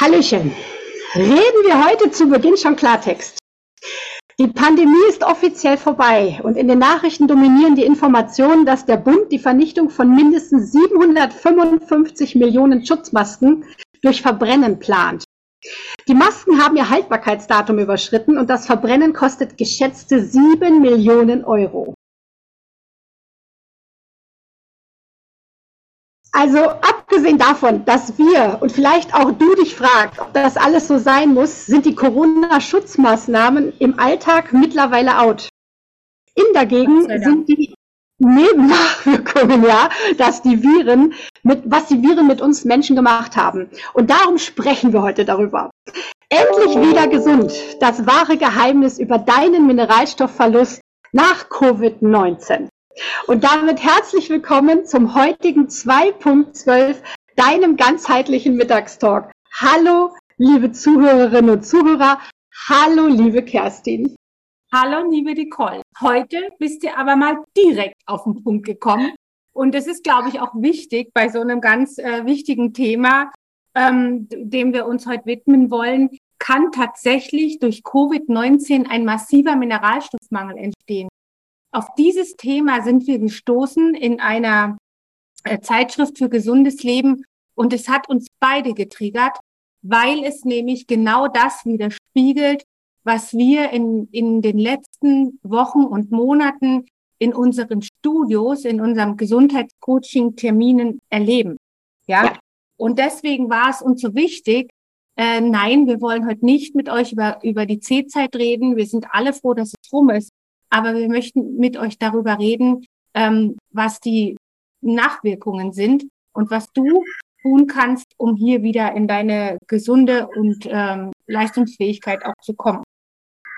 Hallöchen. Reden wir heute zu Beginn schon Klartext. Die Pandemie ist offiziell vorbei und in den Nachrichten dominieren die Informationen, dass der Bund die Vernichtung von mindestens 755 Millionen Schutzmasken durch Verbrennen plant. Die Masken haben ihr Haltbarkeitsdatum überschritten und das Verbrennen kostet geschätzte 7 Millionen Euro. Also abgesehen davon, dass wir und vielleicht auch du dich fragst, ob das alles so sein muss, sind die Corona-Schutzmaßnahmen im Alltag mittlerweile out. In dagegen sind die Nebennachwirkungen, ja, dass die Viren mit, was die Viren mit uns Menschen gemacht haben. Und darum sprechen wir heute darüber. Endlich wieder gesund. Das wahre Geheimnis über deinen Mineralstoffverlust nach Covid-19. Und damit herzlich willkommen zum heutigen 2.12, deinem ganzheitlichen Mittagstalk. Hallo, liebe Zuhörerinnen und Zuhörer. Hallo, liebe Kerstin. Hallo, liebe Nicole. Heute bist du aber mal direkt auf den Punkt gekommen. Und das ist, glaube ich, auch wichtig bei so einem ganz äh, wichtigen Thema, ähm, dem wir uns heute widmen wollen, kann tatsächlich durch Covid-19 ein massiver Mineralstoffmangel entstehen. Auf dieses Thema sind wir gestoßen in einer äh, Zeitschrift für gesundes Leben und es hat uns beide getriggert, weil es nämlich genau das widerspiegelt, was wir in, in den letzten Wochen und Monaten in unseren Studios, in unserem Gesundheitscoaching-Terminen erleben. Ja? ja? Und deswegen war es uns so wichtig, äh, nein, wir wollen heute nicht mit euch über, über die C-Zeit reden. Wir sind alle froh, dass es rum ist aber wir möchten mit euch darüber reden, ähm, was die Nachwirkungen sind und was du tun kannst, um hier wieder in deine gesunde und ähm, Leistungsfähigkeit auch zu kommen.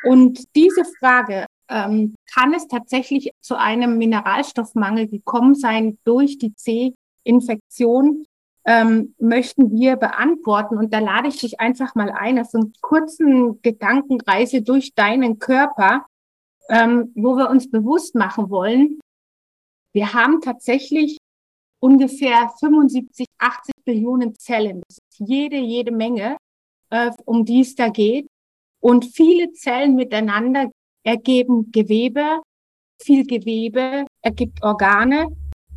Und diese Frage, ähm, kann es tatsächlich zu einem Mineralstoffmangel gekommen sein durch die C-Infektion, ähm, möchten wir beantworten. Und da lade ich dich einfach mal ein auf so einen kurzen Gedankenreise durch deinen Körper, ähm, wo wir uns bewusst machen wollen, wir haben tatsächlich ungefähr 75, 80 Billionen Zellen. Das ist jede, jede Menge, äh, um die es da geht. Und viele Zellen miteinander ergeben Gewebe. Viel Gewebe ergibt Organe.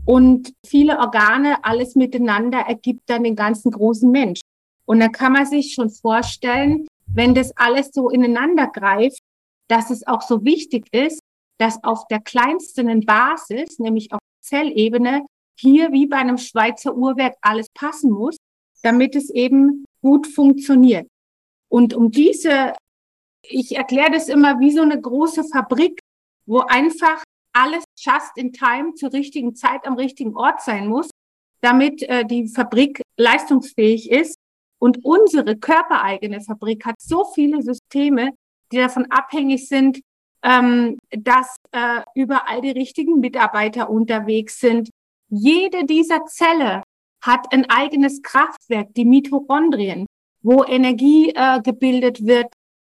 Und viele Organe, alles miteinander ergibt dann den ganzen großen Mensch. Und dann kann man sich schon vorstellen, wenn das alles so ineinander greift, dass es auch so wichtig ist, dass auf der kleinsten Basis, nämlich auf Zellebene, hier wie bei einem Schweizer Uhrwerk alles passen muss, damit es eben gut funktioniert. Und um diese, ich erkläre das immer wie so eine große Fabrik, wo einfach alles just in time zur richtigen Zeit am richtigen Ort sein muss, damit äh, die Fabrik leistungsfähig ist. Und unsere körpereigene Fabrik hat so viele Systeme, die davon abhängig sind, ähm, dass äh, überall die richtigen Mitarbeiter unterwegs sind. Jede dieser Zelle hat ein eigenes Kraftwerk, die Mitochondrien, wo Energie äh, gebildet wird.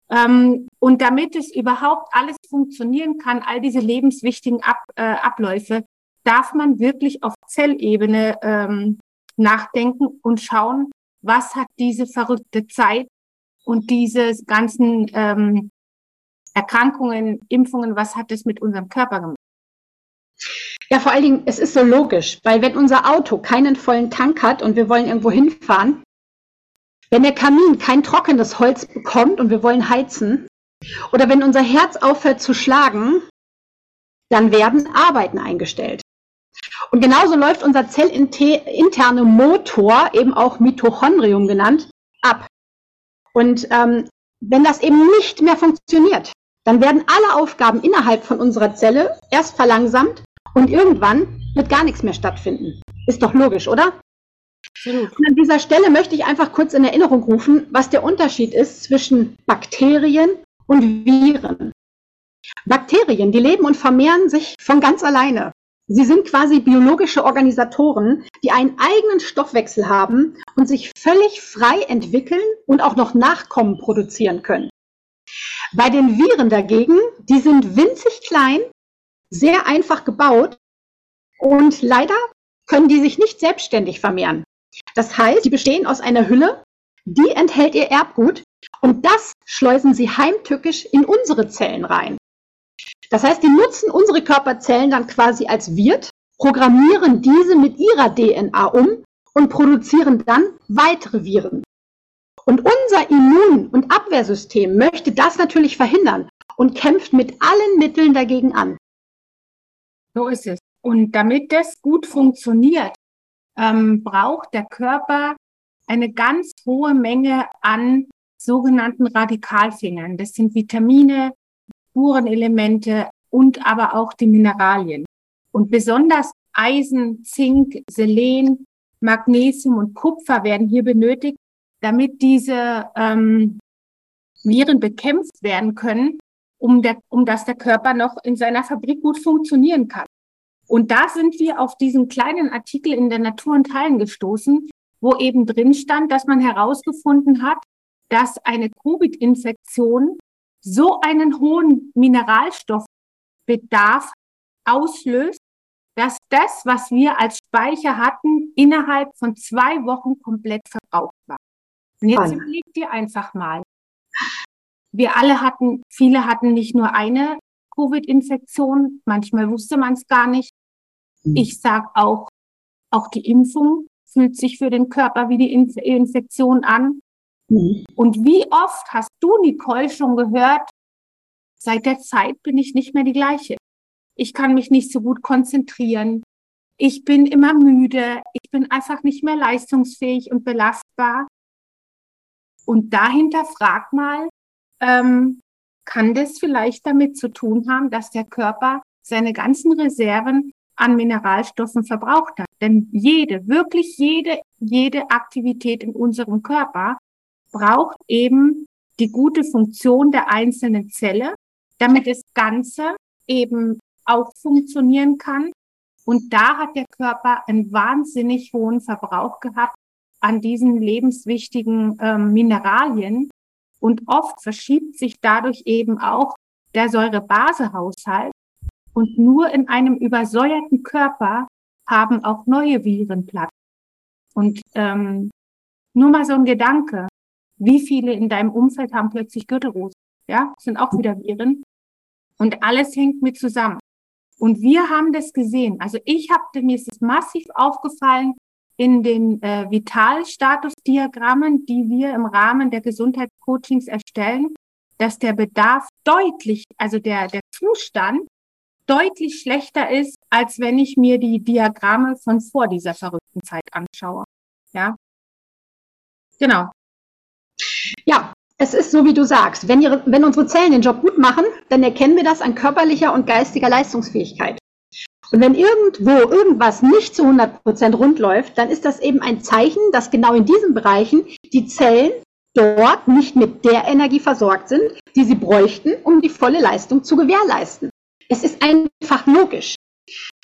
Ähm, und damit es überhaupt alles funktionieren kann, all diese lebenswichtigen Ab, äh, Abläufe, darf man wirklich auf Zellebene ähm, nachdenken und schauen, was hat diese verrückte Zeit und diese ganzen ähm, Erkrankungen, Impfungen, was hat es mit unserem Körper gemacht? Ja, vor allen Dingen, es ist so logisch, weil wenn unser Auto keinen vollen Tank hat und wir wollen irgendwo hinfahren, wenn der Kamin kein trockenes Holz bekommt und wir wollen heizen, oder wenn unser Herz aufhört zu schlagen, dann werden Arbeiten eingestellt. Und genauso läuft unser zellinterne Motor, eben auch Mitochondrium genannt, ab. Und ähm, wenn das eben nicht mehr funktioniert, dann werden alle Aufgaben innerhalb von unserer Zelle erst verlangsamt und irgendwann wird gar nichts mehr stattfinden. Ist doch logisch, oder? Und an dieser Stelle möchte ich einfach kurz in Erinnerung rufen, was der Unterschied ist zwischen Bakterien und Viren. Bakterien, die leben und vermehren sich von ganz alleine. Sie sind quasi biologische Organisatoren, die einen eigenen Stoffwechsel haben und sich völlig frei entwickeln und auch noch Nachkommen produzieren können. Bei den Viren dagegen, die sind winzig klein, sehr einfach gebaut und leider können die sich nicht selbstständig vermehren. Das heißt, die bestehen aus einer Hülle, die enthält ihr Erbgut und das schleusen sie heimtückisch in unsere Zellen rein. Das heißt, die nutzen unsere Körperzellen dann quasi als Wirt, programmieren diese mit ihrer DNA um und produzieren dann weitere Viren. Und unser Immun- und Abwehrsystem möchte das natürlich verhindern und kämpft mit allen Mitteln dagegen an. So ist es. Und damit das gut funktioniert, ähm, braucht der Körper eine ganz hohe Menge an sogenannten Radikalfingern. Das sind Vitamine, Spurenelemente und aber auch die Mineralien. Und besonders Eisen, Zink, Selen, Magnesium und Kupfer werden hier benötigt, damit diese ähm, Viren bekämpft werden können, um, der, um dass der Körper noch in seiner Fabrik gut funktionieren kann. Und da sind wir auf diesen kleinen Artikel in der Natur und Teilen gestoßen, wo eben drin stand, dass man herausgefunden hat, dass eine Covid-Infektion so einen hohen Mineralstoffbedarf auslöst, dass das, was wir als Speicher hatten, innerhalb von zwei Wochen komplett verbraucht war. Und jetzt überleg dir einfach mal. Wir alle hatten, viele hatten nicht nur eine Covid-Infektion, manchmal wusste man es gar nicht. Mhm. Ich sag auch, auch die Impfung fühlt sich für den Körper wie die Inf Infektion an. Mhm. Und wie oft hast du, Nicole, schon gehört, seit der Zeit bin ich nicht mehr die gleiche. Ich kann mich nicht so gut konzentrieren. Ich bin immer müde. Ich bin einfach nicht mehr leistungsfähig und belastbar. Und dahinter frag mal, ähm, kann das vielleicht damit zu tun haben, dass der Körper seine ganzen Reserven an Mineralstoffen verbraucht hat? Denn jede, wirklich jede, jede Aktivität in unserem Körper braucht eben die gute Funktion der einzelnen Zelle, damit das Ganze eben auch funktionieren kann. Und da hat der Körper einen wahnsinnig hohen Verbrauch gehabt an diesen lebenswichtigen ähm, Mineralien. Und oft verschiebt sich dadurch eben auch der Säurebasehaushalt. Und nur in einem übersäuerten Körper haben auch neue Viren Platz. Und ähm, nur mal so ein Gedanke. Wie viele in deinem Umfeld haben plötzlich Gürtelrose? Ja, sind auch wieder Viren. Und alles hängt mit zusammen. Und wir haben das gesehen. Also ich habe, mir ist es massiv aufgefallen in den äh, Vitalstatusdiagrammen, die wir im Rahmen der Gesundheitscoachings erstellen, dass der Bedarf deutlich, also der, der Zustand deutlich schlechter ist, als wenn ich mir die Diagramme von vor dieser verrückten Zeit anschaue. Ja. Genau. Ja, es ist so, wie du sagst. Wenn, ihre, wenn unsere Zellen den Job gut machen, dann erkennen wir das an körperlicher und geistiger Leistungsfähigkeit. Und wenn irgendwo irgendwas nicht zu 100% rund läuft, dann ist das eben ein Zeichen, dass genau in diesen Bereichen die Zellen dort nicht mit der Energie versorgt sind, die sie bräuchten, um die volle Leistung zu gewährleisten. Es ist einfach logisch.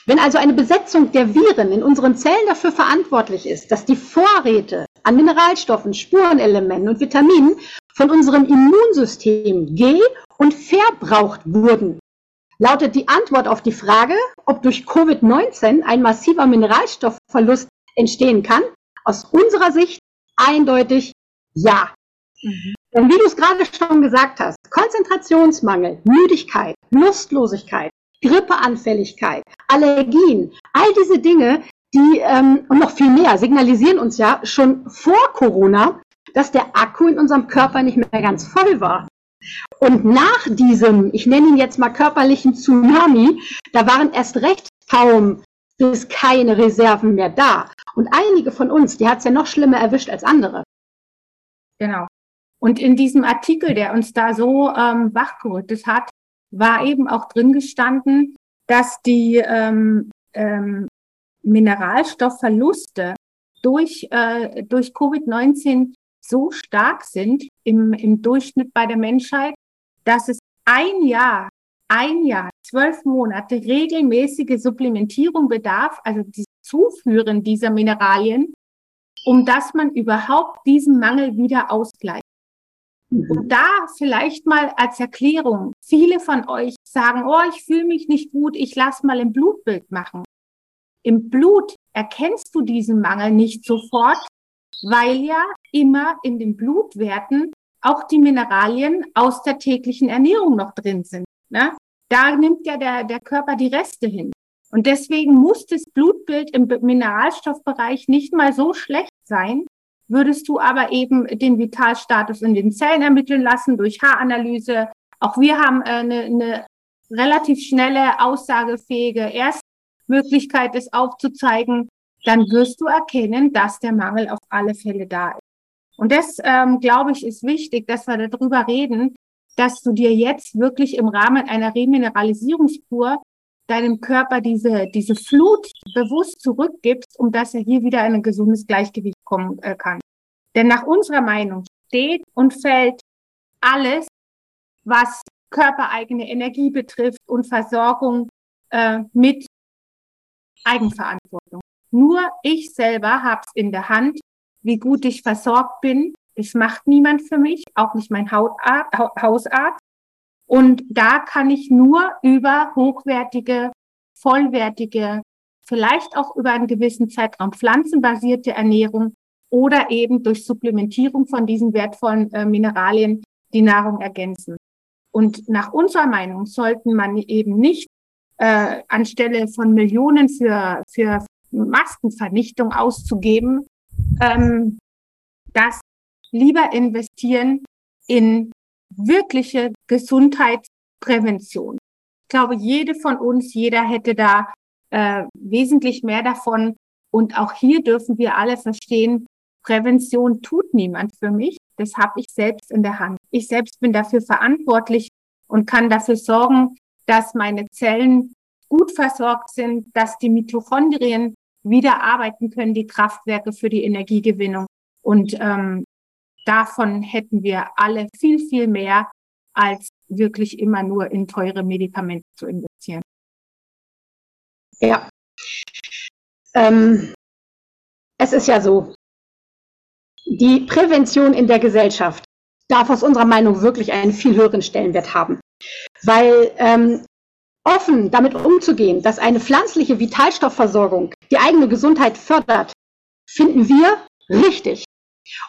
Wenn also eine Besetzung der Viren in unseren Zellen dafür verantwortlich ist, dass die Vorräte an Mineralstoffen, Spurenelementen und Vitaminen von unserem Immunsystem ge- und verbraucht wurden, lautet die Antwort auf die Frage, ob durch Covid-19 ein massiver Mineralstoffverlust entstehen kann, aus unserer Sicht eindeutig ja. Mhm. Denn wie du es gerade schon gesagt hast, Konzentrationsmangel, Müdigkeit, Lustlosigkeit, Grippeanfälligkeit, Allergien, all diese Dinge, die ähm, und noch viel mehr signalisieren uns ja schon vor Corona, dass der Akku in unserem Körper nicht mehr ganz voll war. Und nach diesem, ich nenne ihn jetzt mal körperlichen Tsunami, da waren erst recht kaum bis keine Reserven mehr da. Und einige von uns, die hat es ja noch schlimmer erwischt als andere. Genau. Und in diesem Artikel, der uns da so ähm, wachgerüttet hat, war eben auch drin gestanden, dass die ähm, ähm, Mineralstoffverluste durch, äh, durch Covid-19 so stark sind im, im Durchschnitt bei der Menschheit, dass es ein Jahr, ein Jahr, zwölf Monate regelmäßige Supplementierung bedarf, also das Zuführen dieser Mineralien, um dass man überhaupt diesen Mangel wieder ausgleicht. Und mhm. da vielleicht mal als Erklärung, viele von euch sagen, oh, ich fühle mich nicht gut, ich lass mal ein Blutbild machen. Im Blut erkennst du diesen Mangel nicht sofort, weil ja immer in den Blutwerten auch die Mineralien aus der täglichen Ernährung noch drin sind. Ne? Da nimmt ja der, der Körper die Reste hin. Und deswegen muss das Blutbild im Mineralstoffbereich nicht mal so schlecht sein, würdest du aber eben den Vitalstatus in den Zellen ermitteln lassen durch Haaranalyse. Auch wir haben eine, äh, eine relativ schnelle, aussagefähige Erstmöglichkeit, es aufzuzeigen. Dann wirst du erkennen, dass der Mangel auf alle Fälle da ist. Und das, ähm, glaube ich, ist wichtig, dass wir darüber reden, dass du dir jetzt wirklich im Rahmen einer Remineralisierungskur deinem Körper diese, diese Flut bewusst zurückgibst, um dass er hier wieder in ein gesundes Gleichgewicht kommen äh, kann. Denn nach unserer Meinung steht und fällt alles, was körpereigene Energie betrifft und Versorgung äh, mit Eigenverantwortung. Nur ich selber habe es in der Hand, wie gut ich versorgt bin. Das macht niemand für mich, auch nicht mein Hautarzt, Hausarzt. Und da kann ich nur über hochwertige, vollwertige, vielleicht auch über einen gewissen Zeitraum pflanzenbasierte Ernährung oder eben durch Supplementierung von diesen wertvollen äh, Mineralien die Nahrung ergänzen. Und nach unserer Meinung sollten man eben nicht äh, anstelle von Millionen für, für Maskenvernichtung auszugeben, ähm, das lieber investieren in wirkliche Gesundheitsprävention. Ich glaube, jede von uns, jeder hätte da äh, wesentlich mehr davon. Und auch hier dürfen wir alle verstehen, Prävention tut niemand für mich. Das habe ich selbst in der Hand. Ich selbst bin dafür verantwortlich und kann dafür sorgen, dass meine Zellen gut versorgt sind, dass die Mitochondrien wieder arbeiten können, die Kraftwerke für die Energiegewinnung. Und ähm, davon hätten wir alle viel, viel mehr, als wirklich immer nur in teure Medikamente zu investieren. Ja. Ähm, es ist ja so, die Prävention in der Gesellschaft darf aus unserer Meinung wirklich einen viel höheren Stellenwert haben. Weil ähm, offen damit umzugehen, dass eine pflanzliche Vitalstoffversorgung die eigene Gesundheit fördert, finden wir richtig.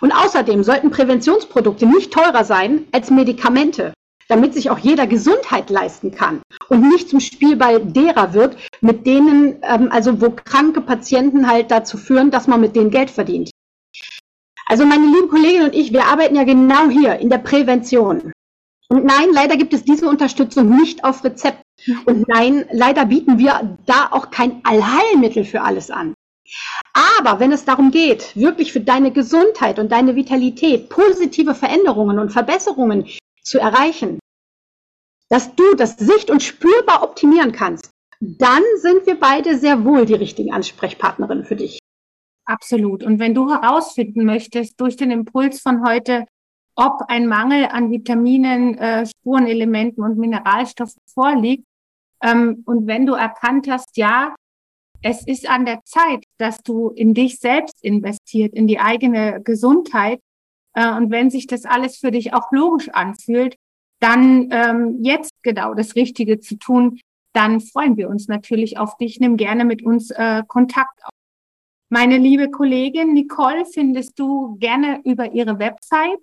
Und außerdem sollten Präventionsprodukte nicht teurer sein als Medikamente, damit sich auch jeder Gesundheit leisten kann und nicht zum Spielball derer wird, mit denen, ähm, also wo kranke Patienten halt dazu führen, dass man mit denen Geld verdient. Also meine lieben Kolleginnen und ich, wir arbeiten ja genau hier in der Prävention. Und nein, leider gibt es diese Unterstützung nicht auf Rezept. Und nein, leider bieten wir da auch kein Allheilmittel für alles an. Aber wenn es darum geht, wirklich für deine Gesundheit und deine Vitalität positive Veränderungen und Verbesserungen zu erreichen, dass du das sicht- und spürbar optimieren kannst, dann sind wir beide sehr wohl die richtigen Ansprechpartnerinnen für dich. Absolut. Und wenn du herausfinden möchtest durch den Impuls von heute, ob ein Mangel an Vitaminen, äh, Spurenelementen und Mineralstoffen vorliegt, ähm, und wenn du erkannt hast, ja, es ist an der Zeit, dass du in dich selbst investiert, in die eigene Gesundheit, äh, und wenn sich das alles für dich auch logisch anfühlt, dann ähm, jetzt genau das Richtige zu tun, dann freuen wir uns natürlich auf dich. Nimm gerne mit uns äh, Kontakt auf. Meine liebe Kollegin Nicole findest du gerne über ihre Website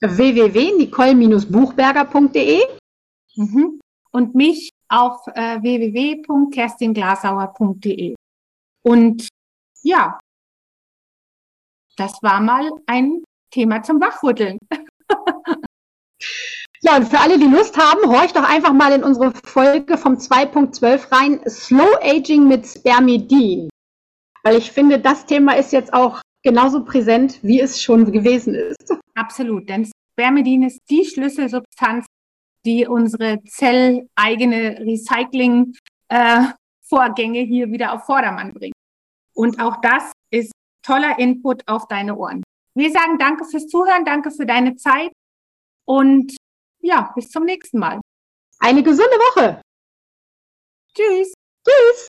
www.nicole-buchberger.de mhm. und mich auf äh, www.kerstinglasauer.de. Und ja, das war mal ein Thema zum Wachrütteln. Ja, und für alle, die Lust haben, horcht doch einfach mal in unsere Folge vom 2.12 rein, Slow Aging mit Spermidin. Weil ich finde, das Thema ist jetzt auch genauso präsent, wie es schon gewesen ist. Absolut, denn Spermidin ist die Schlüsselsubstanz, die unsere zelleigene Recycling-Vorgänge äh, hier wieder auf Vordermann bringt. Und auch das ist toller Input auf deine Ohren. Wir sagen danke fürs Zuhören, danke für deine Zeit und ja, bis zum nächsten Mal. Eine gesunde Woche. Tschüss. Tschüss.